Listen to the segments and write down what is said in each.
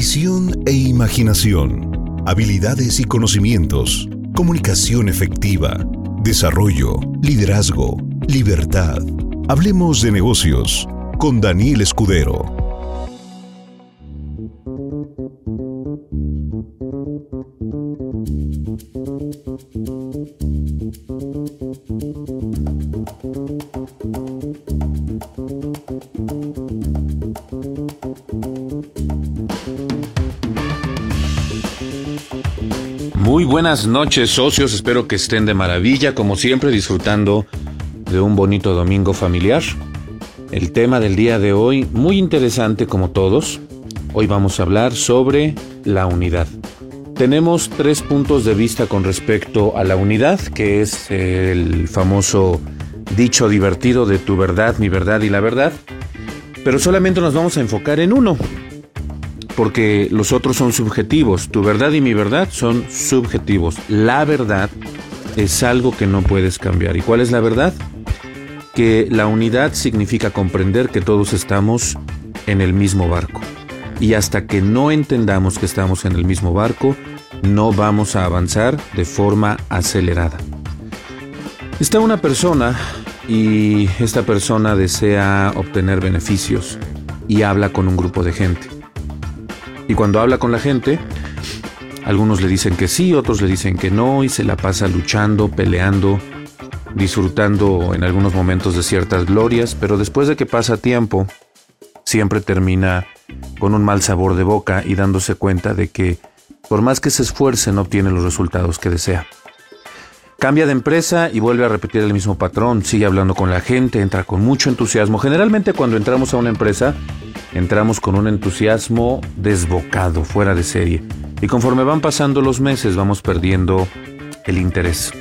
Visión e imaginación. Habilidades y conocimientos. Comunicación efectiva. Desarrollo. Liderazgo. Libertad. Hablemos de negocios con Daniel Escudero. Buenas noches socios, espero que estén de maravilla, como siempre disfrutando de un bonito domingo familiar. El tema del día de hoy, muy interesante como todos, hoy vamos a hablar sobre la unidad. Tenemos tres puntos de vista con respecto a la unidad, que es el famoso dicho divertido de tu verdad, mi verdad y la verdad, pero solamente nos vamos a enfocar en uno, porque los otros son subjetivos. Tu verdad y mi verdad son subjetivos. La verdad es algo que no puedes cambiar. ¿Y cuál es la verdad? Que la unidad significa comprender que todos estamos en el mismo barco. Y hasta que no entendamos que estamos en el mismo barco, no vamos a avanzar de forma acelerada. Está una persona y esta persona desea obtener beneficios y habla con un grupo de gente. Y cuando habla con la gente, algunos le dicen que sí, otros le dicen que no, y se la pasa luchando, peleando, disfrutando en algunos momentos de ciertas glorias, pero después de que pasa tiempo, siempre termina con un mal sabor de boca y dándose cuenta de que por más que se esfuerce no obtiene los resultados que desea. Cambia de empresa y vuelve a repetir el mismo patrón, sigue hablando con la gente, entra con mucho entusiasmo. Generalmente cuando entramos a una empresa entramos con un entusiasmo desbocado, fuera de serie. Y conforme van pasando los meses vamos perdiendo el interés.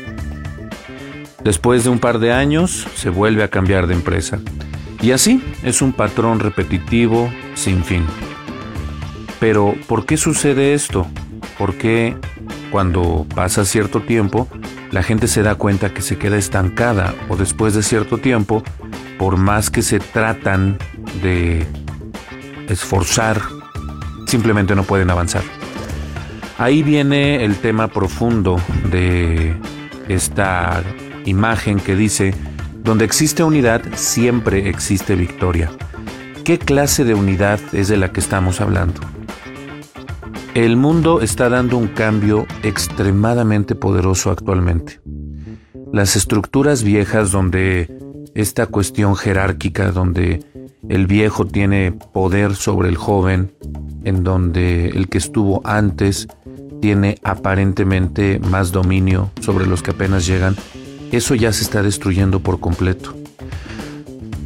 Después de un par de años se vuelve a cambiar de empresa. Y así es un patrón repetitivo sin fin. Pero, ¿por qué sucede esto? ¿Por qué cuando pasa cierto tiempo la gente se da cuenta que se queda estancada o después de cierto tiempo, por más que se tratan de esforzar, simplemente no pueden avanzar. Ahí viene el tema profundo de esta imagen que dice, donde existe unidad, siempre existe victoria. ¿Qué clase de unidad es de la que estamos hablando? El mundo está dando un cambio extremadamente poderoso actualmente. Las estructuras viejas donde esta cuestión jerárquica, donde el viejo tiene poder sobre el joven, en donde el que estuvo antes tiene aparentemente más dominio sobre los que apenas llegan, eso ya se está destruyendo por completo.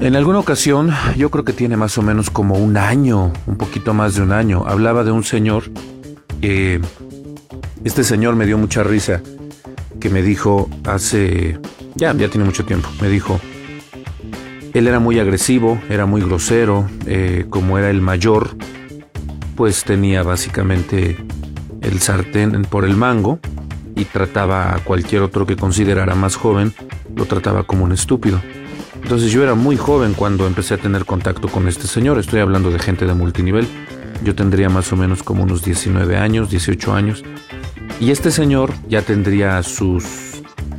En alguna ocasión, yo creo que tiene más o menos como un año, un poquito más de un año, hablaba de un señor, que este señor me dio mucha risa, que me dijo hace, ya, ya tiene mucho tiempo, me dijo, él era muy agresivo, era muy grosero, eh, como era el mayor, pues tenía básicamente el sartén por el mango y trataba a cualquier otro que considerara más joven, lo trataba como un estúpido. Entonces yo era muy joven cuando empecé a tener contacto con este señor, estoy hablando de gente de multinivel, yo tendría más o menos como unos 19 años, 18 años, y este señor ya tendría sus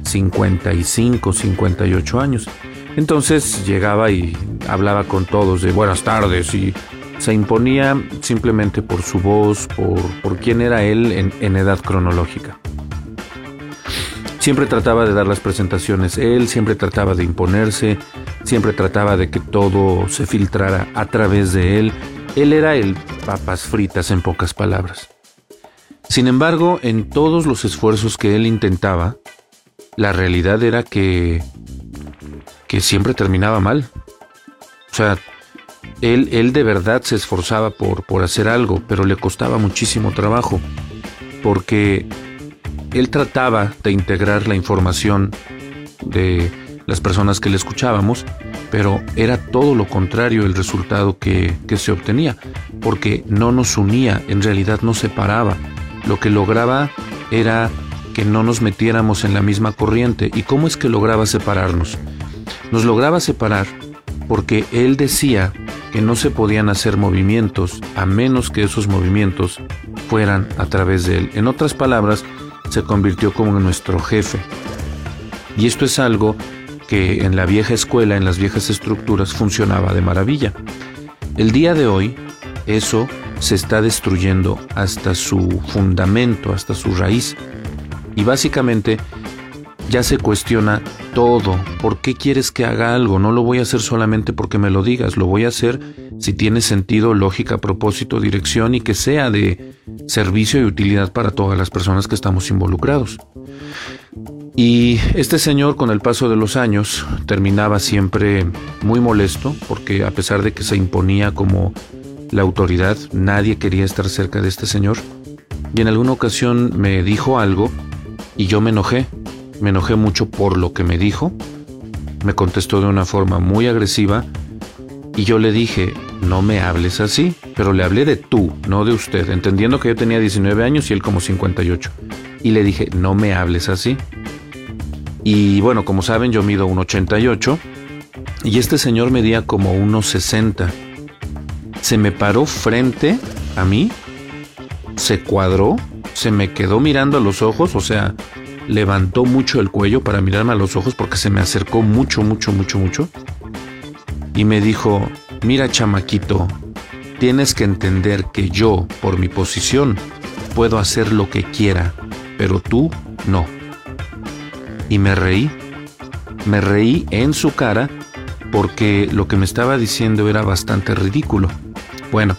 55, 58 años. Entonces llegaba y hablaba con todos de buenas tardes y se imponía simplemente por su voz, por, por quién era él en, en edad cronológica. Siempre trataba de dar las presentaciones él, siempre trataba de imponerse, siempre trataba de que todo se filtrara a través de él. Él era el papas fritas en pocas palabras. Sin embargo, en todos los esfuerzos que él intentaba, la realidad era que que siempre terminaba mal. O sea, él, él de verdad se esforzaba por, por hacer algo, pero le costaba muchísimo trabajo, porque él trataba de integrar la información de las personas que le escuchábamos, pero era todo lo contrario el resultado que, se obtenía, porque no nos unía, en realidad nos separaba. Lo que lograba era que no nos metiéramos en la misma corriente. ¿Y cómo es que lograba separarnos? nos lograba separar porque él decía que no se podían hacer movimientos a menos que esos movimientos fueran a través de él. En otras palabras, se convirtió como nuestro jefe. Y esto es algo que en la vieja escuela, en las viejas estructuras, funcionaba de maravilla. El día de hoy, eso se está destruyendo hasta su fundamento, hasta su raíz. Y básicamente ya se cuestiona todo. ¿Por qué quieres que haga algo? No lo voy a hacer solamente porque me lo digas, lo voy a hacer si tiene sentido, lógica, propósito, dirección y que sea de servicio y utilidad para todas las personas que estamos involucrados. Y este señor con el paso de los años terminaba siempre muy molesto porque a pesar de que se imponía como la autoridad, nadie quería estar cerca de este señor. Y en alguna ocasión me dijo algo y yo me enojé me enojé mucho por lo que me dijo. Me contestó de una forma muy agresiva y yo le dije, no me hables así, pero le hablé de tú, no de usted, entendiendo que yo tenía 19 años y él como 58. Y le dije, no me hables así. Y bueno, como saben, yo mido 1,88 y este señor medía como 1,60. Se me paró frente a mí, se cuadró, se me quedó mirando a los ojos, o sea, levantó mucho el cuello para mirarme a los ojos porque se me acercó mucho, mucho, mucho, mucho. Y me dijo, mira chamaquito, tienes que entender que yo, por mi posición, puedo hacer lo que quiera, pero tú no. Y me reí, me reí en su cara porque lo que me estaba diciendo era bastante ridículo. Bueno,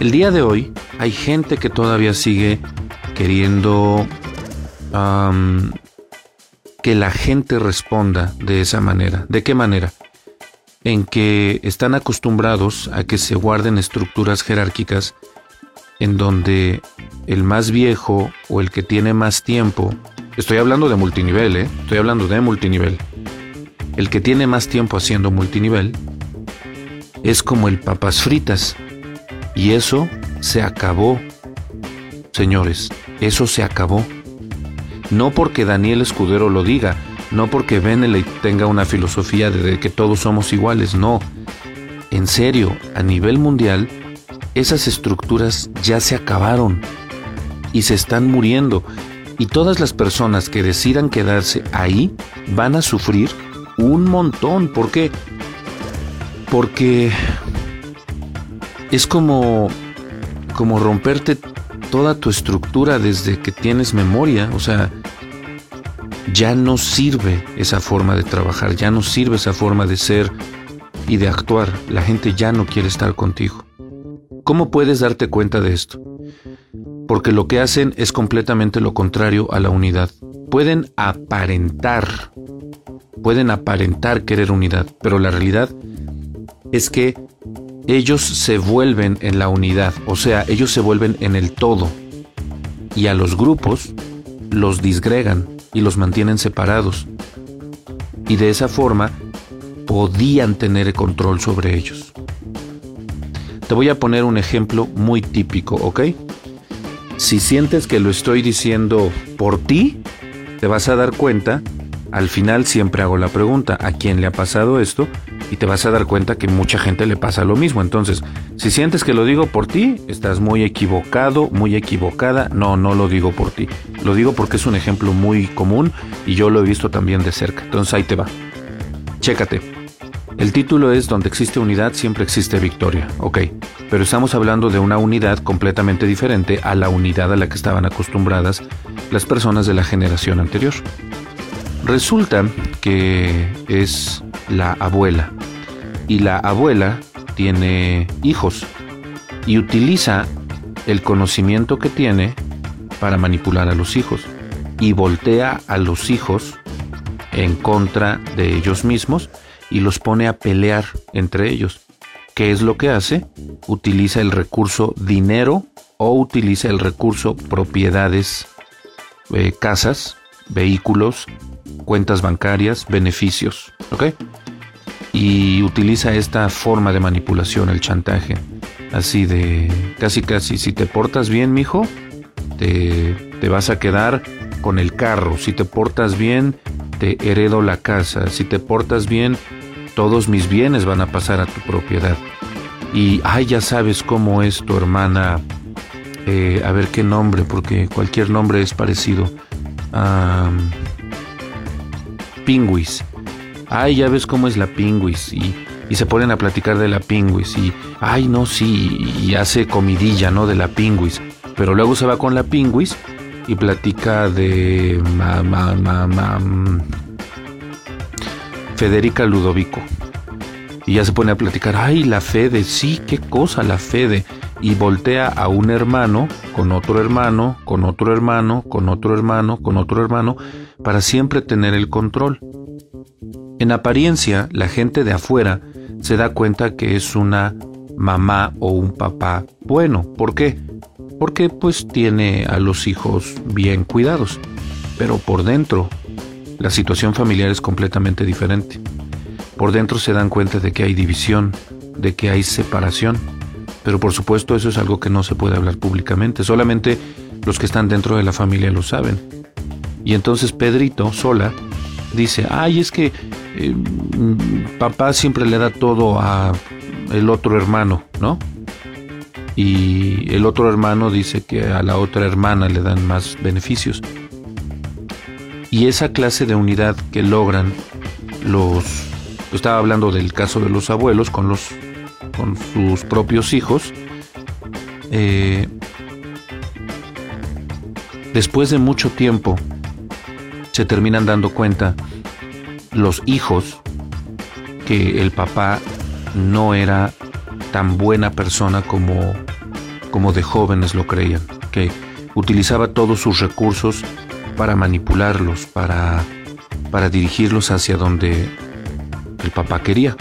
el día de hoy hay gente que todavía sigue queriendo que la gente responda de esa manera. ¿De qué manera? En que están acostumbrados a que se guarden estructuras jerárquicas en donde el más viejo o el que tiene más tiempo, estoy hablando de multinivel, ¿eh? estoy hablando de multinivel, el que tiene más tiempo haciendo multinivel es como el papas fritas. Y eso se acabó, señores, eso se acabó. No porque Daniel Escudero lo diga, no porque Beneley tenga una filosofía de que todos somos iguales, no. En serio, a nivel mundial, esas estructuras ya se acabaron y se están muriendo. Y todas las personas que decidan quedarse ahí van a sufrir un montón. ¿Por qué? Porque es como, como romperte toda tu estructura desde que tienes memoria, o sea, ya no sirve esa forma de trabajar, ya no sirve esa forma de ser y de actuar. La gente ya no quiere estar contigo. ¿Cómo puedes darte cuenta de esto? Porque lo que hacen es completamente lo contrario a la unidad. Pueden aparentar, pueden aparentar querer unidad, pero la realidad es que ellos se vuelven en la unidad, o sea, ellos se vuelven en el todo. Y a los grupos los disgregan y los mantienen separados. Y de esa forma podían tener control sobre ellos. Te voy a poner un ejemplo muy típico, ¿ok? Si sientes que lo estoy diciendo por ti, te vas a dar cuenta, al final siempre hago la pregunta, ¿a quién le ha pasado esto? y te vas a dar cuenta que mucha gente le pasa lo mismo. Entonces, si sientes que lo digo por ti, estás muy equivocado, muy equivocada. No, no lo digo por ti. Lo digo porque es un ejemplo muy común y yo lo he visto también de cerca. Entonces ahí te va. Chécate. El título es Donde existe unidad, siempre existe victoria. Ok, pero estamos hablando de una unidad completamente diferente a la unidad a la que estaban acostumbradas las personas de la generación anterior. Resulta que es la abuela y la abuela tiene hijos y utiliza el conocimiento que tiene para manipular a los hijos y voltea a los hijos en contra de ellos mismos y los pone a pelear entre ellos. ¿Qué es lo que hace? Utiliza el recurso dinero o utiliza el recurso propiedades, eh, casas, vehículos, cuentas bancarias, beneficios. ¿Ok? Y utiliza esta forma de manipulación, el chantaje. Así de casi casi, si te portas bien, mijo, te, te vas a quedar con el carro. Si te portas bien, te heredo la casa. Si te portas bien, todos mis bienes van a pasar a tu propiedad. y, ay, ya sabes cómo es tu hermana, eh, a ver qué nombre, porque cualquier nombre es parecido. a pingüis. Ay, ya ves cómo es la pingüis. Y, se ponen a platicar de la pingüis. Y, ay, no, sí, y hace comidilla, ¿no? De la pingüis. Pero luego se va con la pingüis y platica de Federica Ludovico. Y ya se pone a platicar, ay, la Fede, sí, qué cosa la Fede. Y voltea a un hermano, con otro hermano, con otro hermano, con otro hermano, con otro hermano, para siempre tener el control. En apariencia, la gente de afuera se da cuenta que es una mamá o un papá bueno. ¿Por qué? porque pues tiene a los hijos bien cuidados, pero por dentro la situación familiar es completamente diferente. Por dentro se dan cuenta de que hay división, de que hay separación, pero por supuesto eso es algo que no se puede hablar públicamente, solamente los que están dentro de la familia lo saben. Y entonces Pedrito, sola, dice, ay, es que eh, papá siempre le da todo a el otro hermano, ¿no? y el otro hermano dice que a la otra hermana le dan más beneficios. Y esa clase de unidad que logran los... Estaba hablando del caso de los abuelos con, los, con sus propios hijos. Eh, después de mucho tiempo se terminan dando cuenta los hijos que el papá no era tan buena persona como como de jóvenes lo creían, que utilizaba todos sus recursos para manipularlos, para, para dirigirlos hacia donde el papá quería.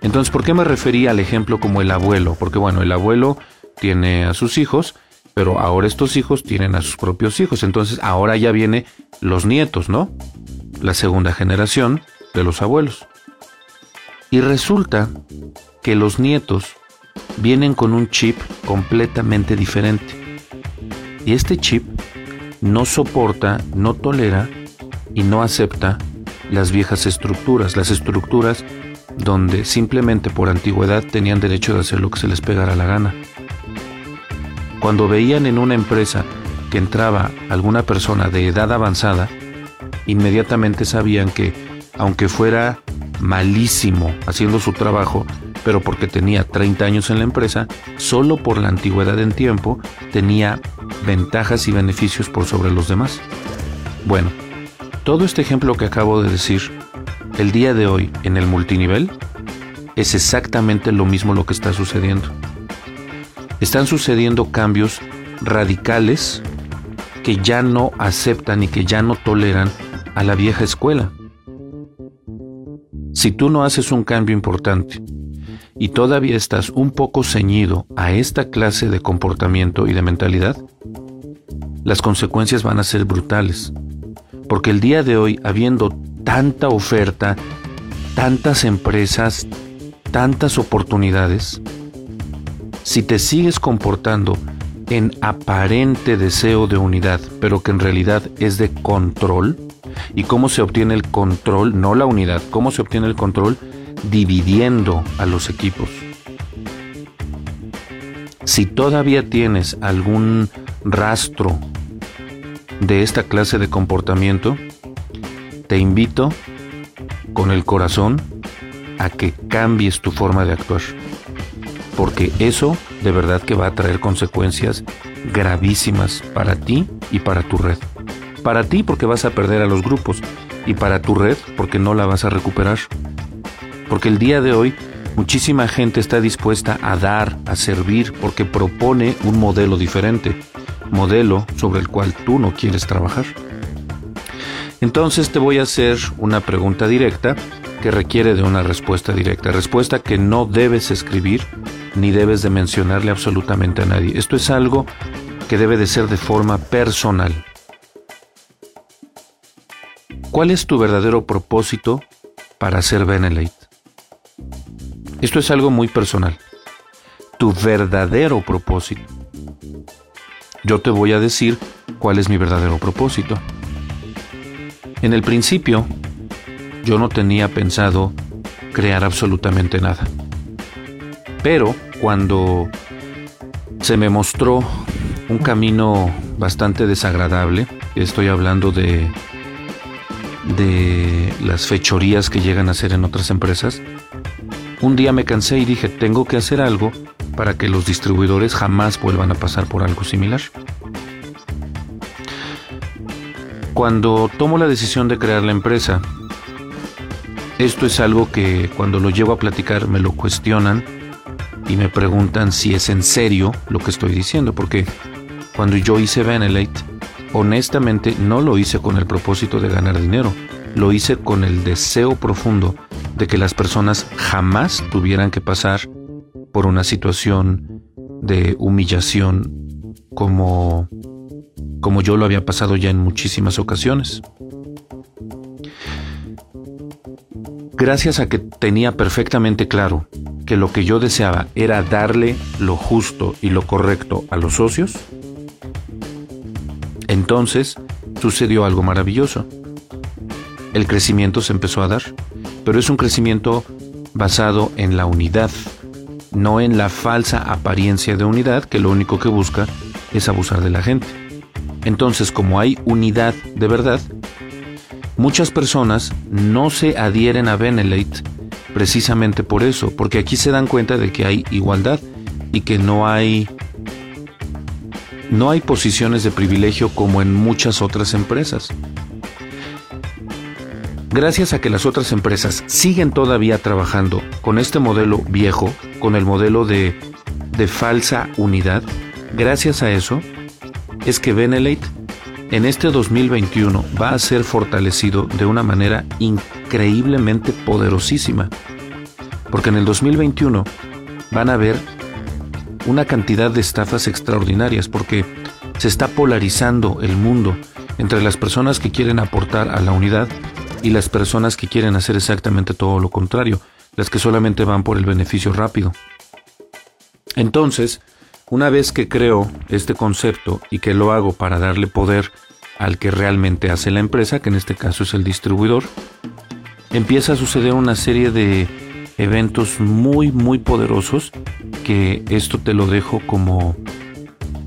Entonces, ¿por qué me refería al ejemplo como el abuelo? Porque bueno, el abuelo tiene a sus hijos, pero ahora estos hijos tienen a sus propios hijos. Entonces, ahora ya viene los nietos, ¿no? La segunda generación de los abuelos. Y resulta que los nietos vienen con un chip completamente diferente. Y este chip no soporta, no tolera y no acepta las viejas estructuras, las estructuras donde simplemente por antigüedad tenían derecho de hacer lo que se les pegara la gana. Cuando veían en una empresa que entraba alguna persona de edad avanzada, inmediatamente sabían que, aunque fuera malísimo haciendo su trabajo, pero porque tenía 30 años en la empresa, solo por la antigüedad en tiempo tenía ventajas y beneficios por sobre los demás. Bueno, todo este ejemplo que acabo de decir, el día de hoy en el multinivel, es exactamente lo mismo lo que está sucediendo. Están sucediendo cambios radicales que ya no aceptan y que ya no toleran a la vieja escuela. Si tú no haces un cambio importante y todavía estás un poco ceñido a esta clase de comportamiento y de mentalidad, las consecuencias van a ser brutales. Porque el día de hoy, habiendo tanta oferta, tantas empresas, tantas oportunidades, si te sigues comportando en aparente deseo de unidad, pero que en realidad es de control, ¿y cómo se obtiene el control? No la unidad, ¿cómo se obtiene el control? Dividiendo a los equipos. Si todavía tienes algún rastro de esta clase de comportamiento, te invito con el corazón a que cambies tu forma de actuar. Porque eso de verdad que va a traer consecuencias gravísimas para ti y para tu red. Para ti porque vas a perder a los grupos y para tu red porque no la vas a recuperar. Porque el día de hoy muchísima gente está dispuesta a dar, a servir, porque propone un modelo diferente, modelo sobre el cual tú no quieres trabajar. Entonces te voy a hacer una pregunta directa que requiere de una respuesta directa, respuesta que no debes escribir ni debes de mencionarle absolutamente a nadie. Esto es algo que debe de ser de forma personal. ¿Cuál es tu verdadero propósito para ser Benelete? Esto es algo muy personal. Tu verdadero propósito. Yo te voy a decir cuál es mi verdadero propósito. En el principio, yo no tenía pensado crear absolutamente nada. Pero cuando se me mostró un camino bastante desagradable, estoy hablando de de las fechorías que llegan a hacer en otras empresas, un día me cansé y dije, tengo que hacer algo para que los distribuidores jamás vuelvan a pasar por algo similar. Cuando tomo la decisión de crear la empresa, esto es algo que cuando lo llevo a platicar me lo cuestionan y me preguntan si es en serio lo que estoy diciendo, porque cuando yo hice Benelate, honestamente no lo hice con el propósito de ganar dinero, lo hice con el deseo profundo de que las personas jamás tuvieran que pasar por una situación de humillación como como yo lo había pasado ya en muchísimas ocasiones. Gracias a que tenía perfectamente claro que lo que yo deseaba era darle lo justo y lo correcto a los socios, entonces sucedió algo maravilloso. El crecimiento se empezó a dar, pero es un crecimiento basado en la unidad, no en la falsa apariencia de unidad que lo único que busca es abusar de la gente. Entonces, como hay unidad de verdad, muchas personas no se adhieren a Benelate precisamente por eso, porque aquí se dan cuenta de que hay igualdad y que no hay no hay posiciones de privilegio como en muchas otras empresas. Gracias a que las otras empresas siguen todavía trabajando con este modelo viejo, con el modelo de, de falsa unidad, gracias a eso es que Benelate en este 2021 va a ser fortalecido de una manera increíblemente poderosísima. Porque en el 2021 van a haber una cantidad de estafas extraordinarias porque se está polarizando el mundo entre las personas que quieren aportar a la unidad y las personas que quieren hacer exactamente todo lo contrario, las que solamente van por el beneficio rápido. Entonces, una vez que creo este concepto y que lo hago para darle poder al que realmente hace la empresa, que en este caso es el distribuidor, empieza a suceder una serie de eventos muy muy poderosos que esto te lo dejo como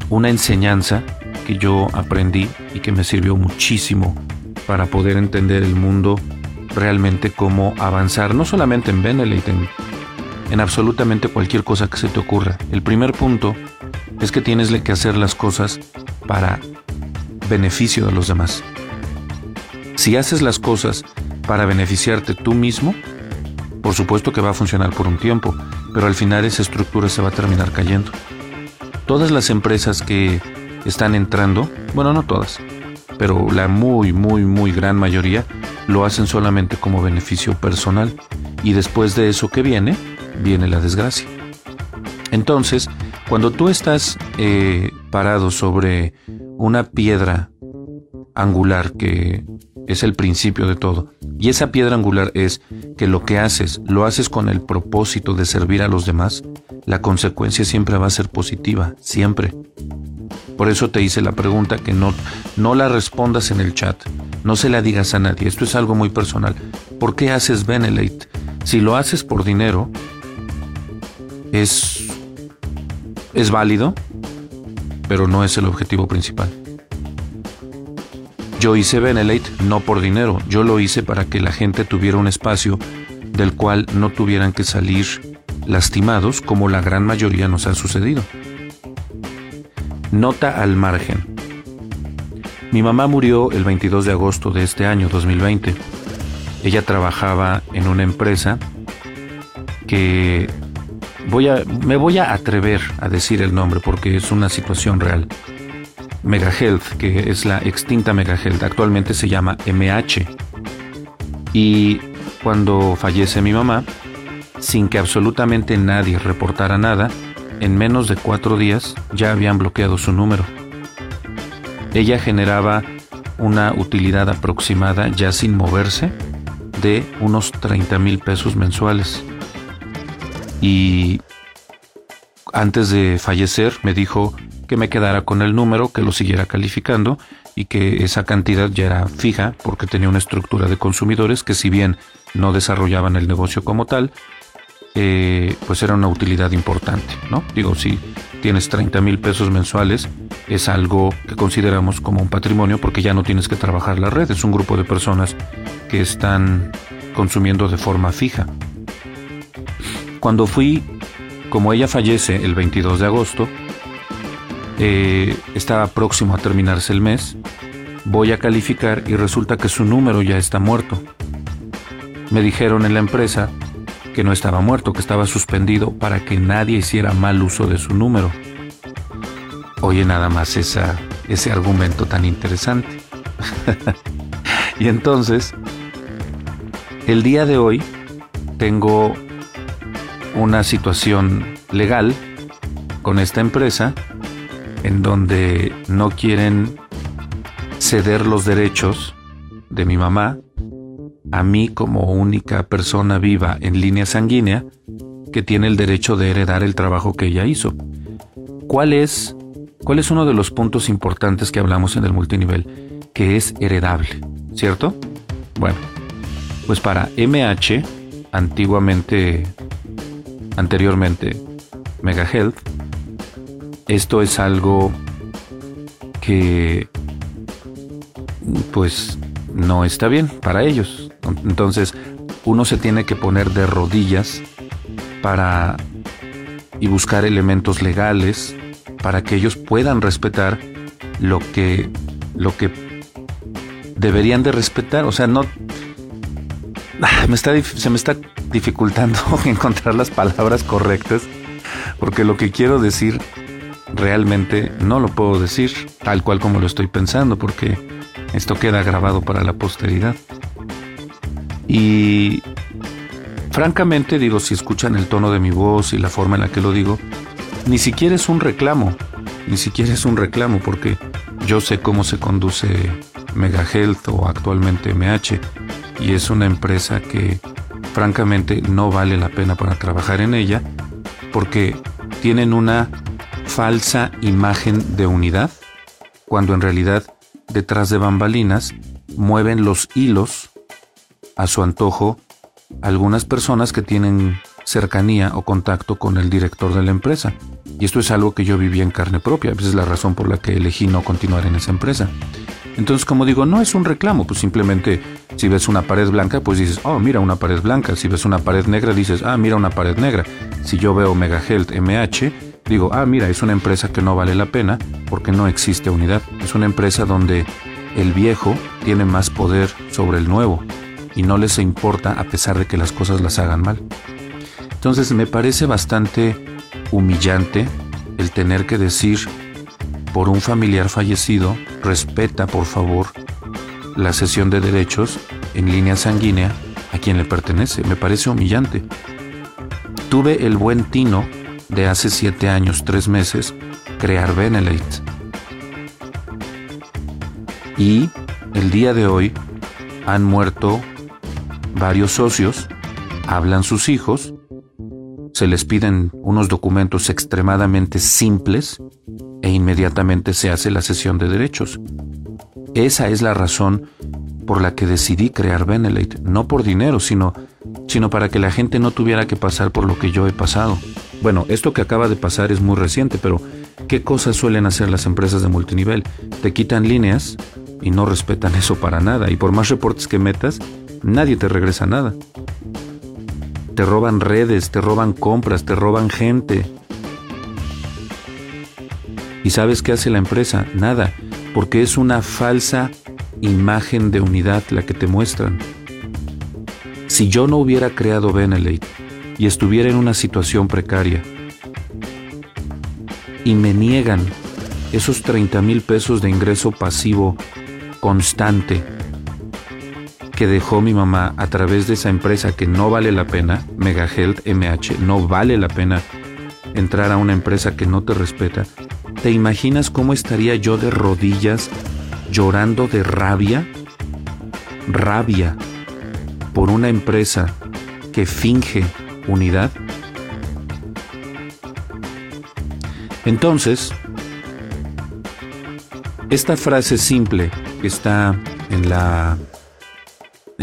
una enseñanza que yo aprendí y que me sirvió muchísimo para poder entender el mundo realmente cómo avanzar, no solamente en Benelete, en, en absolutamente cualquier cosa que se te ocurra. El primer punto es que tienes que hacer las cosas para beneficio de los demás. Si haces las cosas para beneficiarte tú mismo, por supuesto que va a funcionar por un tiempo, pero al final esa estructura se va a terminar cayendo. Todas las empresas que están entrando, bueno, no todas, pero la muy, muy, muy gran mayoría lo hacen solamente como beneficio personal. Y después de eso que viene, viene la desgracia. Entonces, cuando tú estás eh, parado sobre una piedra angular que es el principio de todo. Y esa piedra angular es que lo que haces, lo haces con el propósito de servir a los demás, la consecuencia siempre va a ser positiva, siempre. Por eso te hice la pregunta que no, no la respondas en el chat, no se la digas a nadie, esto es algo muy personal. ¿Por qué haces Benelate? Si lo haces por dinero, es, es válido, pero no es el objetivo principal. Yo hice Benelate no por dinero, yo lo hice para que la gente tuviera un espacio del cual no tuvieran que salir lastimados como la gran mayoría nos ha sucedido. Nota al margen. Mi mamá murió el 22 de agosto de este año 2020. Ella trabajaba en una empresa que voy a, me voy a atrever a decir el nombre porque es una situación real. Megahealth, que es la extinta Megahealth, actualmente se llama MH. Y cuando fallece mi mamá, sin que absolutamente nadie reportara nada, en menos de cuatro días ya habían bloqueado su número. Ella generaba una utilidad aproximada ya sin moverse de unos 30 mil pesos mensuales. Y antes de fallecer me dijo, que me quedara con el número, que lo siguiera calificando y que esa cantidad ya era fija porque tenía una estructura de consumidores que si bien no desarrollaban el negocio como tal, eh, pues era una utilidad importante, ¿no? Digo, si tienes 30 mil pesos mensuales, es algo que consideramos como un patrimonio porque ya no tienes que trabajar la red, es un grupo de personas que están consumiendo de forma fija. Cuando fui, como ella fallece el 22 de agosto, eh, estaba próximo a terminarse el mes, voy a calificar y resulta que su número ya está muerto. Me dijeron en la empresa que no estaba muerto, que estaba suspendido para que nadie hiciera mal uso de su número. Oye nada más esa, ese argumento tan interesante. y entonces, el día de hoy tengo una situación legal con esta empresa en donde no quieren ceder los derechos de mi mamá a mí como única persona viva en línea sanguínea que tiene el derecho de heredar el trabajo que ella hizo. ¿Cuál es, cuál es uno de los puntos importantes que hablamos en el multinivel? Que es heredable, ¿cierto? Bueno, pues para MH, antiguamente, anteriormente Mega Health, esto es algo que pues no está bien para ellos. Entonces, uno se tiene que poner de rodillas para y buscar elementos legales para que ellos puedan respetar lo que lo que deberían de respetar, o sea, no me está, se me está dificultando encontrar las palabras correctas porque lo que quiero decir realmente no lo puedo decir tal cual como lo estoy pensando porque esto queda grabado para la posteridad. Y francamente digo, si escuchan el tono de mi voz y la forma en la que lo digo, ni siquiera es un reclamo, ni siquiera es un reclamo porque yo sé cómo se conduce Mega Health o actualmente MH y es una empresa que francamente no vale la pena para trabajar en ella porque tienen una falsa imagen de unidad cuando en realidad detrás de bambalinas mueven los hilos a su antojo algunas personas que tienen cercanía o contacto con el director de la empresa. Y esto es algo que yo viví en carne propia, esa es la razón por la que elegí no continuar en esa empresa. Entonces, como digo, no es un reclamo, pues simplemente si ves una pared blanca, pues dices, oh, mira una pared blanca. Si ves una pared negra, dices, ah, mira una pared negra. Si yo veo Mega Health MH, digo, ah, mira, es una empresa que no vale la pena porque no existe unidad. Es una empresa donde el viejo tiene más poder sobre el nuevo y no les importa a pesar de que las cosas las hagan mal. Entonces me parece bastante humillante el tener que decir por un familiar fallecido, respeta por favor la cesión de derechos en línea sanguínea a quien le pertenece. Me parece humillante. Tuve el buen tino de hace siete años, tres meses, crear Benelete. Y el día de hoy han muerto varios socios, hablan sus hijos, se les piden unos documentos extremadamente simples e inmediatamente se hace la sesión de derechos. Esa es la razón por la que decidí crear Benelete, no por dinero, sino, sino para que la gente no tuviera que pasar por lo que yo he pasado. Bueno, esto que acaba de pasar es muy reciente, pero ¿qué cosas suelen hacer las empresas de multinivel? Te quitan líneas y no respetan eso para nada, y por más reportes que metas, nadie te regresa nada. Te roban redes, te roban compras, te roban gente. ¿Y sabes qué hace la empresa? Nada, porque es una falsa imagen de unidad la que te muestran. Si yo no hubiera creado Benelete y estuviera en una situación precaria y me niegan esos 30 mil pesos de ingreso pasivo constante que dejó mi mamá a través de esa empresa que no vale la pena, Mega Health MH, no vale la pena entrar a una empresa que no te respeta, ¿te imaginas cómo estaría yo de rodillas llorando de rabia? Rabia por una empresa que finge unidad. Entonces, esta frase simple que está en la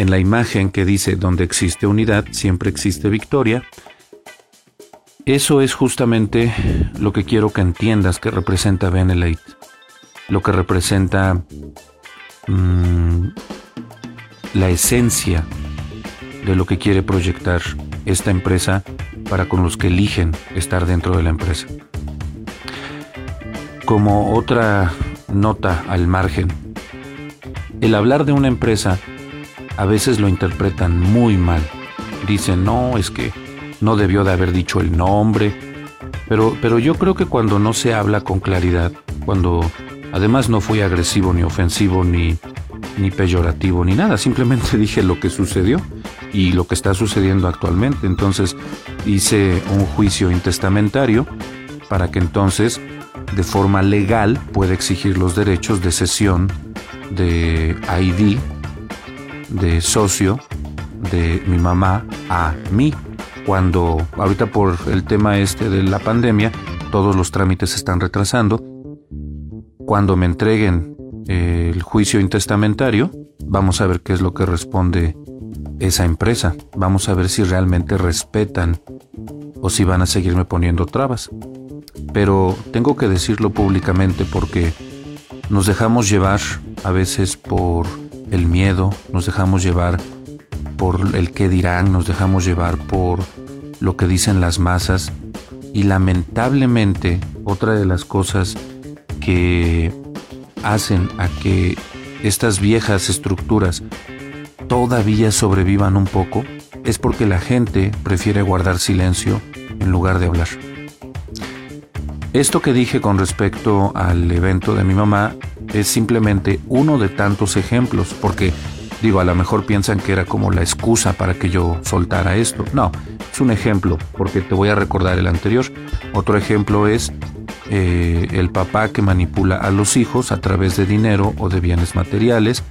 en la imagen que dice donde existe unidad, siempre existe victoria, Eso es justamente lo que quiero que entiendas que representa Benelate, lo que representa mm, la esencia de lo que quiere proyectar esta empresa para con los que eligen estar dentro de la empresa. Como otra nota al margen, el hablar de una empresa a veces lo interpretan muy mal. Dicen, no, es que no debió de haber dicho el nombre. Pero, pero yo creo que cuando no se habla con claridad, cuando además no fui agresivo ni ofensivo ni, ni peyorativo ni nada, simplemente dije lo que sucedió y lo que está sucediendo actualmente. Entonces hice un juicio intestamentario para que entonces de forma legal pueda exigir los derechos de cesión de ID, de socio de mi mamá a mí. Cuando ahorita por el tema este de la pandemia, todos los trámites se están retrasando. Cuando me entreguen el juicio intestamentario, vamos a ver qué es lo que responde esa empresa. Vamos a ver si realmente respetan o si van a seguirme poniendo trabas. Pero tengo que decirlo públicamente porque nos dejamos llevar a veces por el miedo, nos dejamos llevar por el qué dirán, nos dejamos llevar por lo que dicen las masas y lamentablemente otra de las cosas que hacen a que estas viejas estructuras todavía sobrevivan un poco es porque la gente prefiere guardar silencio en lugar de hablar. Esto que dije con respecto al evento de mi mamá es simplemente uno de tantos ejemplos, porque digo, a lo mejor piensan que era como la excusa para que yo soltara esto. No, es un ejemplo, porque te voy a recordar el anterior. Otro ejemplo es eh, el papá que manipula a los hijos a través de dinero o de bienes materiales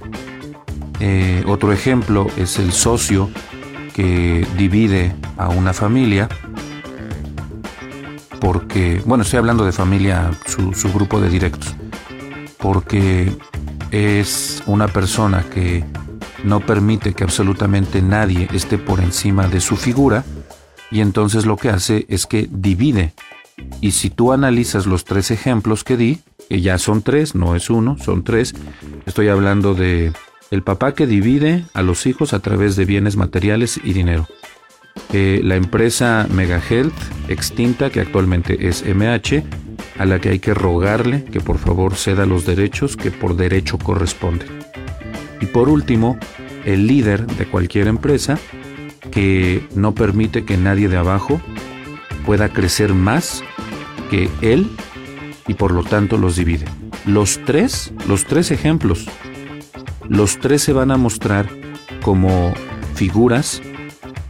eh, otro ejemplo es el socio que divide a una familia porque, bueno, estoy hablando de familia, su, grupo de directos, porque es una persona que no permite que absolutamente nadie esté por encima de su figura y entonces lo que hace es que divide. Y si tú analizas los tres ejemplos que di, que ya son tres, no es uno, son tres, estoy hablando de el papá que divide a los hijos a través de bienes materiales y dinero. Eh, la empresa Megahealth, extinta, que actualmente es MH, a la que hay que rogarle que por favor ceda los derechos que por derecho corresponden. Y por último, el líder de cualquier empresa que no permite que nadie de abajo pueda crecer más que él y por lo tanto los divide. Los tres, los tres ejemplos los tres se van a mostrar como figuras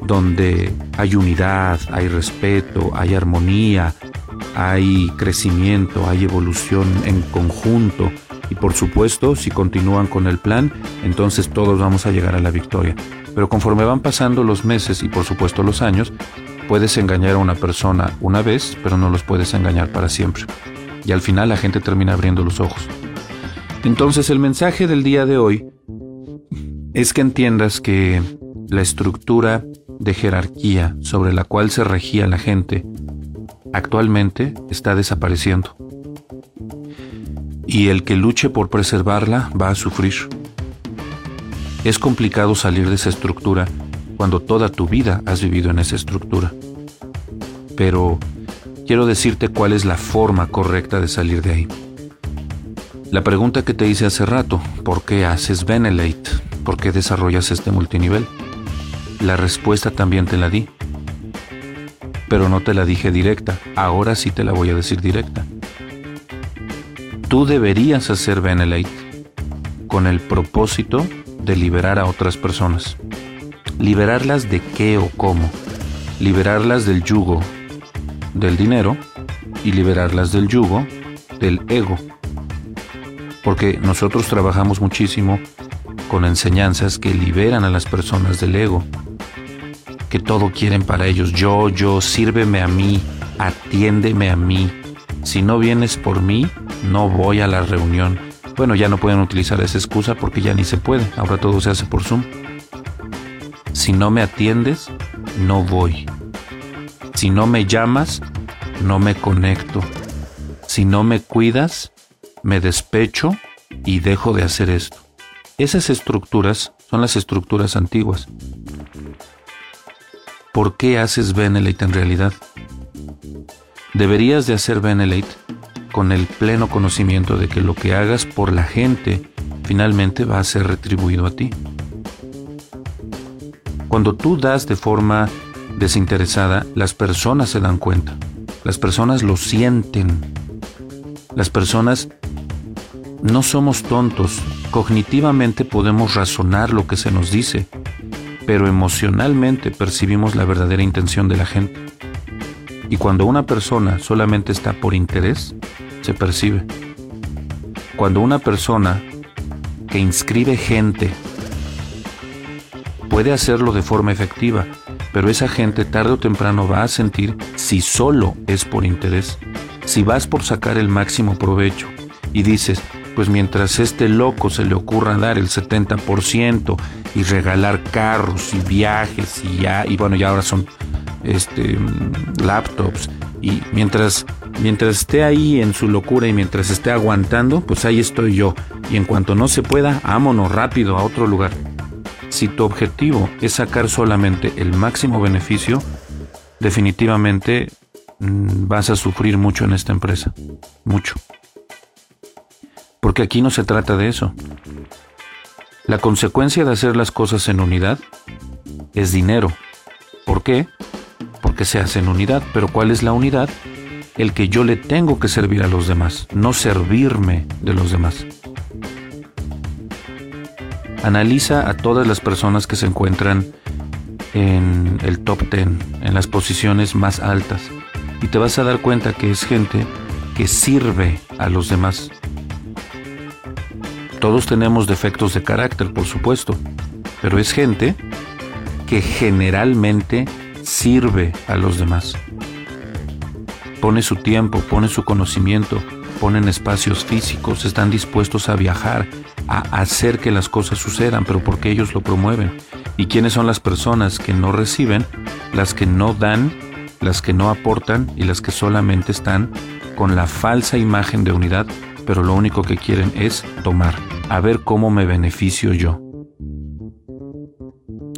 donde hay unidad, hay respeto, hay armonía, hay crecimiento, hay evolución en conjunto y por supuesto si continúan con el plan, entonces todos vamos a llegar a la victoria. Pero conforme van pasando los meses y por supuesto los años, puedes engañar a una persona una vez, pero no los puedes engañar para siempre. Y al final la gente termina abriendo los ojos. Entonces el mensaje del día de hoy es que entiendas que la estructura de jerarquía sobre la cual se regía la gente actualmente está desapareciendo. Y el que luche por preservarla va a sufrir. Es complicado salir de esa estructura cuando toda tu vida has vivido en esa estructura. Pero quiero decirte cuál es la forma correcta de salir de ahí. La pregunta que te hice hace rato, ¿por qué haces Benelate? ¿Por qué desarrollas este multinivel? La respuesta también te la di, pero no te la dije directa, ahora sí te la voy a decir directa. Tú deberías hacer Benelate con el propósito de liberar a otras personas. ¿Liberarlas de qué o cómo? Liberarlas del yugo del dinero y liberarlas del yugo del ego porque nosotros trabajamos muchísimo con enseñanzas que liberan a las personas del ego, que todo quieren para ellos, yo, yo, sírveme a mí, atiéndeme a mí, si no vienes por mí, no voy a la reunión. Bueno, ya no pueden utilizar esa excusa porque ya ni se puede, ahora todo se hace por Zoom. Si no me atiendes, no voy. Si no me llamas, no me conecto. Si no me cuidas, me despecho y dejo de hacer esto. Esas estructuras son las estructuras antiguas. ¿Por qué haces Benelete en realidad? Deberías de hacer Benelete con el pleno conocimiento de que lo que hagas por la gente finalmente va a ser retribuido a ti. Cuando tú das de forma desinteresada, las personas se dan cuenta, las personas lo sienten, las personas no somos tontos, cognitivamente podemos razonar lo que se nos dice, pero emocionalmente percibimos la verdadera intención de la gente. Y cuando una persona solamente está por interés, se percibe. Cuando una persona que inscribe gente puede hacerlo de forma efectiva, pero esa gente tarde o temprano va a sentir si solo es por interés, si vas por sacar el máximo provecho y dices, pues mientras este loco se le ocurra dar el 70% y regalar carros y viajes y ya, y bueno, ya ahora son este, laptops, y mientras, mientras esté ahí en su locura y mientras esté aguantando, pues ahí estoy yo. Y en cuanto no se pueda, vámonos rápido a otro lugar. Si tu objetivo es sacar solamente el máximo beneficio, definitivamente mm, vas a sufrir mucho en esta empresa. Mucho. Porque aquí no se trata de eso. La consecuencia de hacer las cosas en unidad es dinero. ¿Por qué? Porque se hace en unidad. Pero ¿cuál es la unidad? El que yo le tengo que servir a los demás, no servirme de los demás. Analiza a todas las personas que se encuentran en el top 10, en las posiciones más altas, y te vas a dar cuenta que es gente que sirve a los demás, todos tenemos defectos de carácter, por supuesto, pero es gente que generalmente sirve a los demás. Pone su tiempo, pone su conocimiento, ponen espacios físicos, están dispuestos a viajar, a hacer que las cosas sucedan, pero porque ellos lo promueven. ¿Y quiénes son las personas que no reciben? Las que no dan, las que no aportan y las que solamente están con la falsa imagen de unidad pero lo único que quieren es tomar, a ver cómo me beneficio yo.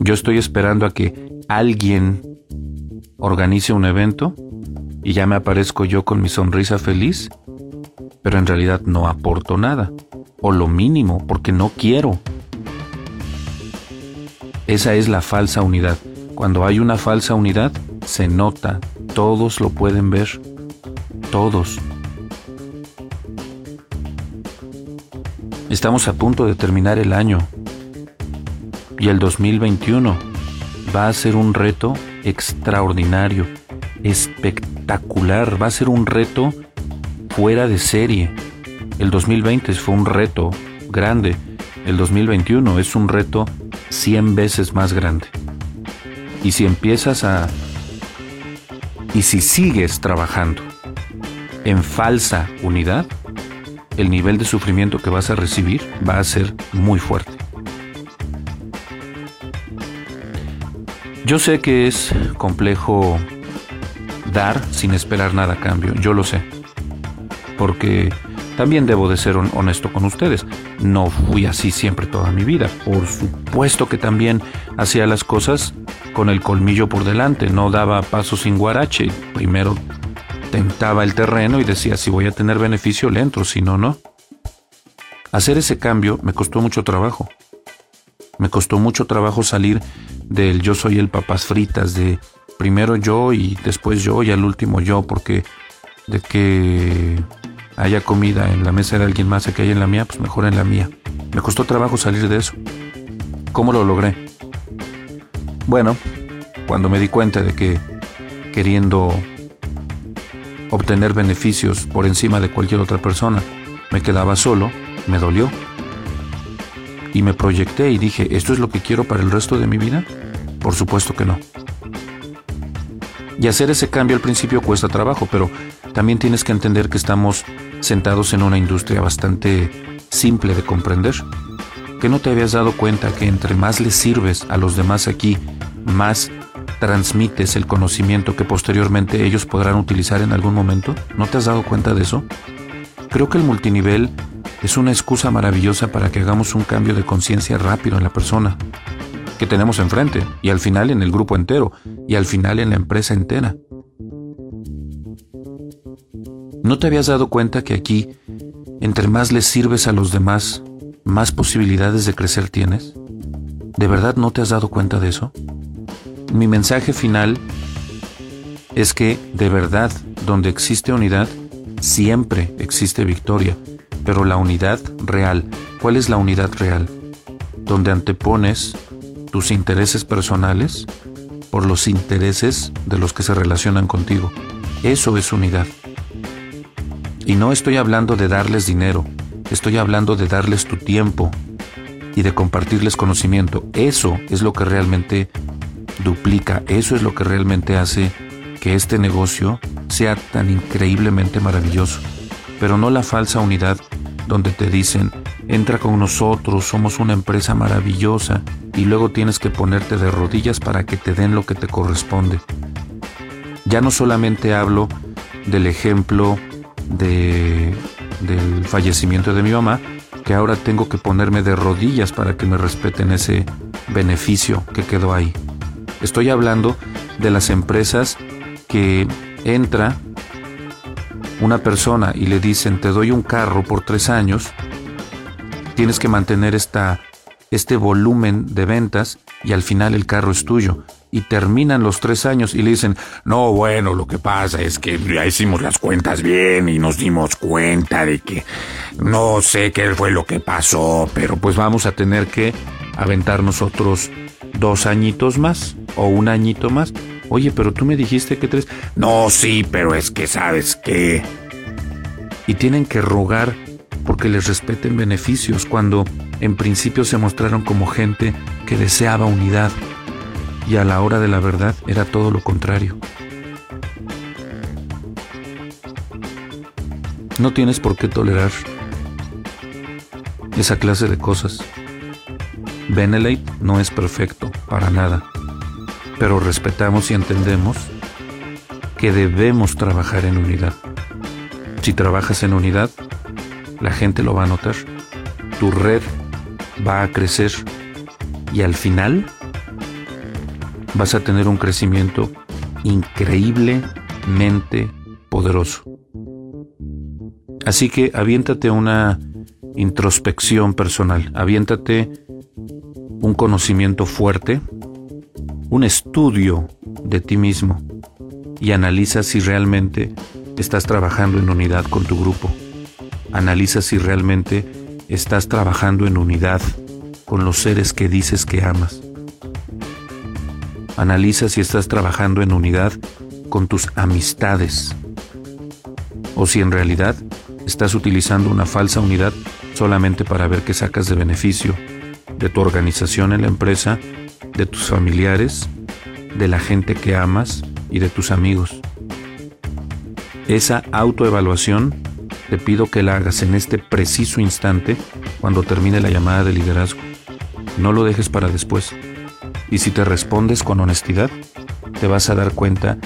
Yo estoy esperando a que alguien organice un evento y ya me aparezco yo con mi sonrisa feliz, pero en realidad no aporto nada, o lo mínimo, porque no quiero. Esa es la falsa unidad. Cuando hay una falsa unidad, se nota, todos lo pueden ver, todos. Estamos a punto de terminar el año y el 2021 va a ser un reto extraordinario, espectacular, va a ser un reto fuera de serie. El 2020 fue un reto grande, el 2021 es un reto 100 veces más grande. Y si empiezas a... Y si sigues trabajando en falsa unidad, el nivel de sufrimiento que vas a recibir va a ser muy fuerte. Yo sé que es complejo dar sin esperar nada a cambio, yo lo sé, porque también debo de ser honesto con ustedes. No fui así siempre toda mi vida. Por supuesto que también hacía las cosas con el colmillo por delante, no daba paso sin guarache. Primero tentaba el terreno y decía, si voy a tener beneficio, le entro, si no, no. Hacer ese cambio me costó mucho trabajo. Me costó mucho trabajo salir del yo soy el papas fritas, de primero yo y después yo y al último yo, porque de que haya comida en la mesa de alguien más que haya en la mía, pues mejor en la mía. Me costó trabajo salir de eso. ¿Cómo lo logré? Bueno, cuando me di cuenta de que queriendo obtener beneficios por encima de cualquier otra persona, me quedaba solo, me dolió. Y me proyecté y dije, ¿esto es lo que quiero para el resto de mi vida? Por supuesto que no. Y hacer ese cambio al principio cuesta trabajo, pero también tienes que entender que estamos sentados en una industria bastante simple de comprender. Que no te habías dado cuenta que entre más le sirves a los demás aquí, más transmites el conocimiento que posteriormente ellos podrán utilizar en algún momento? ¿No te has dado cuenta de eso? Creo que el multinivel es una excusa maravillosa para que hagamos un cambio de conciencia rápido en la persona que tenemos enfrente y al final en el grupo entero y al final en la empresa entera. ¿No te habías dado cuenta que aquí, entre más les sirves a los demás, más posibilidades de crecer tienes? ¿De verdad no te has dado cuenta de eso? Mi mensaje final es que, de verdad, donde existe unidad, siempre existe victoria. Pero la unidad real, ¿cuál es la unidad real? Donde antepones tus intereses personales por los intereses de los que se relacionan contigo. Eso es unidad. Y no estoy hablando de darles dinero, estoy hablando de darles tu tiempo y de compartirles conocimiento. Eso es lo que realmente duplica, eso es lo que realmente hace que este negocio sea tan increíblemente maravilloso. Pero no la falsa unidad donde te dicen, entra con nosotros, somos una empresa maravillosa y luego tienes que ponerte de rodillas para que te den lo que te corresponde. Ya no solamente hablo del ejemplo de, del fallecimiento de mi mamá, que ahora tengo que ponerme de rodillas para que me respeten ese beneficio que quedó ahí. Estoy hablando de las empresas que entra una persona y le dicen te doy un carro por tres años, tienes que mantener esta, este volumen de ventas y al final el carro es tuyo y terminan los tres años y le dicen, no, bueno, lo que pasa es que ya hicimos las cuentas bien y nos dimos cuenta de que no sé qué fue lo que pasó, pero pues vamos a tener que aventarnos otros dos añitos más o un añito más. Oye, pero tú me dijiste que tres. No, sí, pero es que sabes qué. Y tienen que rogar porque les respeten beneficios cuando en principio se mostraron como gente que deseaba unidad y a la hora de la verdad era todo lo contrario. No tienes por qué tolerar esa clase de cosas. Benelate no es perfecto, para nada, pero respetamos y entendemos que debemos trabajar en unidad. Si trabajas en unidad, la gente lo va a notar, tu red va a crecer y al final vas a tener un crecimiento increíblemente poderoso. Así que aviéntate una introspección personal, aviéntate un conocimiento fuerte, un estudio de ti mismo y analiza si realmente estás trabajando en unidad con tu grupo. Analiza si realmente estás trabajando en unidad con los seres que dices que amas. Analiza si estás trabajando en unidad con tus amistades o si en realidad estás utilizando una falsa unidad solamente para ver qué sacas de beneficio de tu organización en la empresa, de tus familiares, de la gente que amas y de tus amigos. Esa autoevaluación te pido que la hagas en este preciso instante cuando termine la llamada de liderazgo. No lo dejes para después. Y si te respondes con honestidad, te vas a dar cuenta,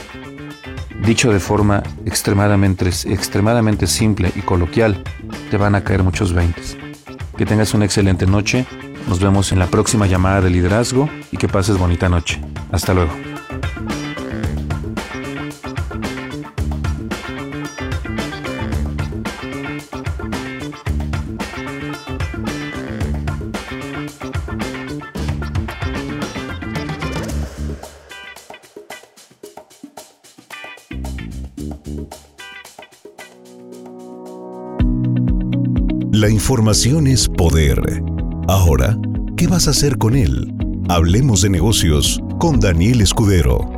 dicho de forma extremadamente, simple y coloquial, te van a caer muchos veintes. Que tengas una excelente noche, nos vemos en la próxima llamada de liderazgo y que pases bonita noche. Hasta luego. La información es poder. Ahora, ¿qué vas a hacer con él? Hablemos de negocios con Daniel Escudero.